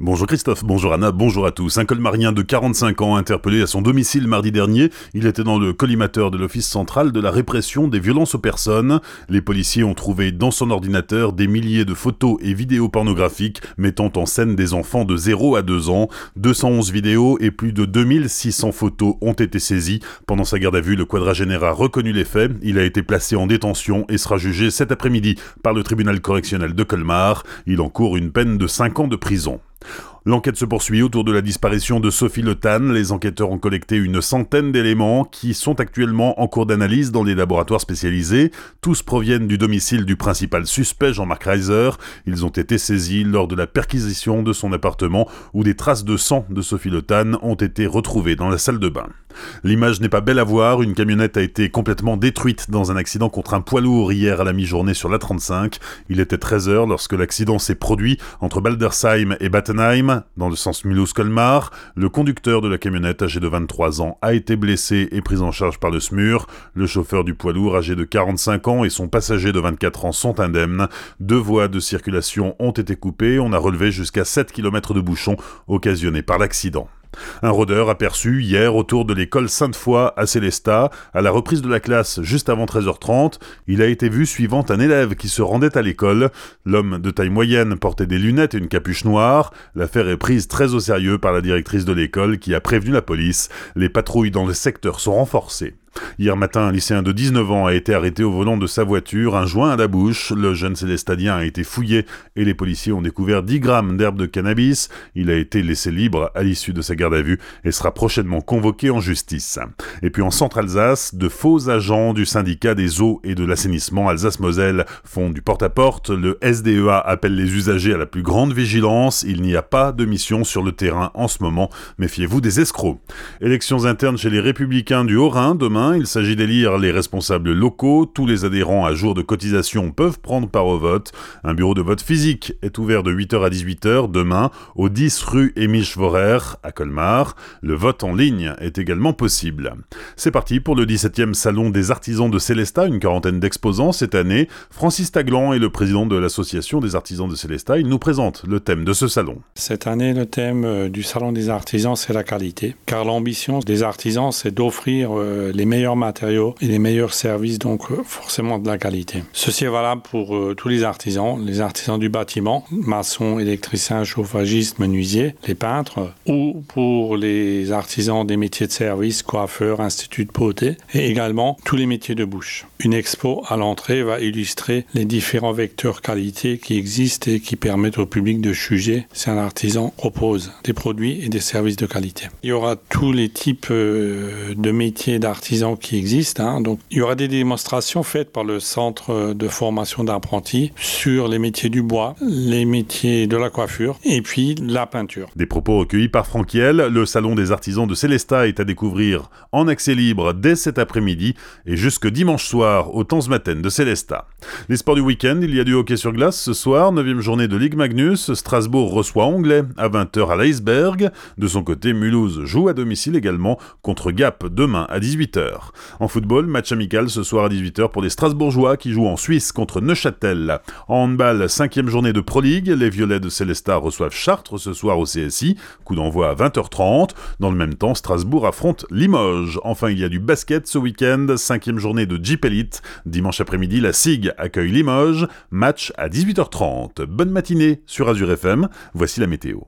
Bonjour Christophe, bonjour Anna, bonjour à tous. Un colmarien de 45 ans interpellé à son domicile mardi dernier. Il était dans le collimateur de l'Office central de la répression des violences aux personnes. Les policiers ont trouvé dans son ordinateur des milliers de photos et vidéos pornographiques mettant en scène des enfants de 0 à 2 ans. 211 vidéos et plus de 2600 photos ont été saisies. Pendant sa garde à vue, le quadragénaire a reconnu les faits. Il a été placé en détention et sera jugé cet après-midi par le tribunal correctionnel de Colmar. Il encourt une peine de 5 ans de prison. L'enquête se poursuit autour de la disparition de Sophie Le Tan. Les enquêteurs ont collecté une centaine d'éléments qui sont actuellement en cours d'analyse dans les laboratoires spécialisés. Tous proviennent du domicile du principal suspect, Jean-Marc Reiser. Ils ont été saisis lors de la perquisition de son appartement où des traces de sang de Sophie Le Tan ont été retrouvées dans la salle de bain. L'image n'est pas belle à voir, une camionnette a été complètement détruite dans un accident contre un poids lourd hier à la mi-journée sur la 35. Il était 13h lorsque l'accident s'est produit entre Baldersheim et Battenheim dans le sens Mulhouse-Colmar. Le conducteur de la camionnette, âgé de 23 ans, a été blessé et pris en charge par le SMUR. Le chauffeur du poids lourd, âgé de 45 ans, et son passager de 24 ans sont indemnes. Deux voies de circulation ont été coupées. On a relevé jusqu'à 7 km de bouchons occasionnés par l'accident. Un rôdeur aperçu hier autour de l'école Sainte-Foy à Célestat, à la reprise de la classe juste avant 13h30, il a été vu suivant un élève qui se rendait à l'école. L'homme de taille moyenne portait des lunettes et une capuche noire. L'affaire est prise très au sérieux par la directrice de l'école qui a prévenu la police. Les patrouilles dans le secteur sont renforcées. Hier matin, un lycéen de 19 ans a été arrêté au volant de sa voiture, un joint à la bouche. Le jeune célestadien a été fouillé et les policiers ont découvert 10 grammes d'herbe de cannabis. Il a été laissé libre à l'issue de sa garde à vue et sera prochainement convoqué en justice. Et puis en Centre-Alsace, de faux agents du syndicat des eaux et de l'assainissement Alsace-Moselle font du porte-à-porte. Le SDEA appelle les usagers à la plus grande vigilance. Il n'y a pas de mission sur le terrain en ce moment. Méfiez-vous des escrocs. Élections internes chez les Républicains du Haut-Rhin demain il s'agit d'élire les responsables locaux. Tous les adhérents à jour de cotisation peuvent prendre part au vote. Un bureau de vote physique est ouvert de 8h à 18h demain au 10 rue Émile Vorer à Colmar. Le vote en ligne est également possible. C'est parti pour le 17e salon des artisans de Célestat, une quarantaine d'exposants cette année. Francis Taglan est le président de l'association des artisans de Célestat. Il nous présente le thème de ce salon. Cette année, le thème euh, du salon des artisans, c'est la qualité. Car l'ambition des artisans, c'est d'offrir euh, les meilleurs matériaux et les meilleurs services, donc euh, forcément de la qualité. Ceci est valable pour euh, tous les artisans, les artisans du bâtiment, maçons, électriciens, chauffagistes, menuisiers, les peintres, ou pour les artisans des métiers de service, coiffeurs, instituts de beauté, et également tous les métiers de bouche. Une expo à l'entrée va illustrer les différents vecteurs qualité qui existent et qui permettent au public de juger si un artisan propose des produits et des services de qualité. Il y aura tous les types euh, de métiers d'artisans qui existent. Hein. Donc, il y aura des démonstrations faites par le centre de formation d'apprentis sur les métiers du bois, les métiers de la coiffure et puis la peinture. Des propos recueillis par Franquiel. Le salon des artisans de Célestat est à découvrir en accès libre dès cet après-midi et jusque dimanche soir au Temps Matin de Célestat. Les sports du week-end, il y a du hockey sur glace ce soir, 9 journée de Ligue Magnus. Strasbourg reçoit Anglais à 20h à l'Iceberg. De son côté, Mulhouse joue à domicile également contre Gap demain à 18h. En football, match amical ce soir à 18h pour les Strasbourgeois qui jouent en Suisse contre Neuchâtel. En handball, cinquième journée de Pro League, les Violets de Célestat reçoivent Chartres ce soir au CSI, coup d'envoi à 20h30. Dans le même temps, Strasbourg affronte Limoges. Enfin, il y a du basket ce week-end, cinquième journée de Jeep Elite. Dimanche après-midi, la SIG accueille Limoges, match à 18h30. Bonne matinée sur Azure FM, voici la météo.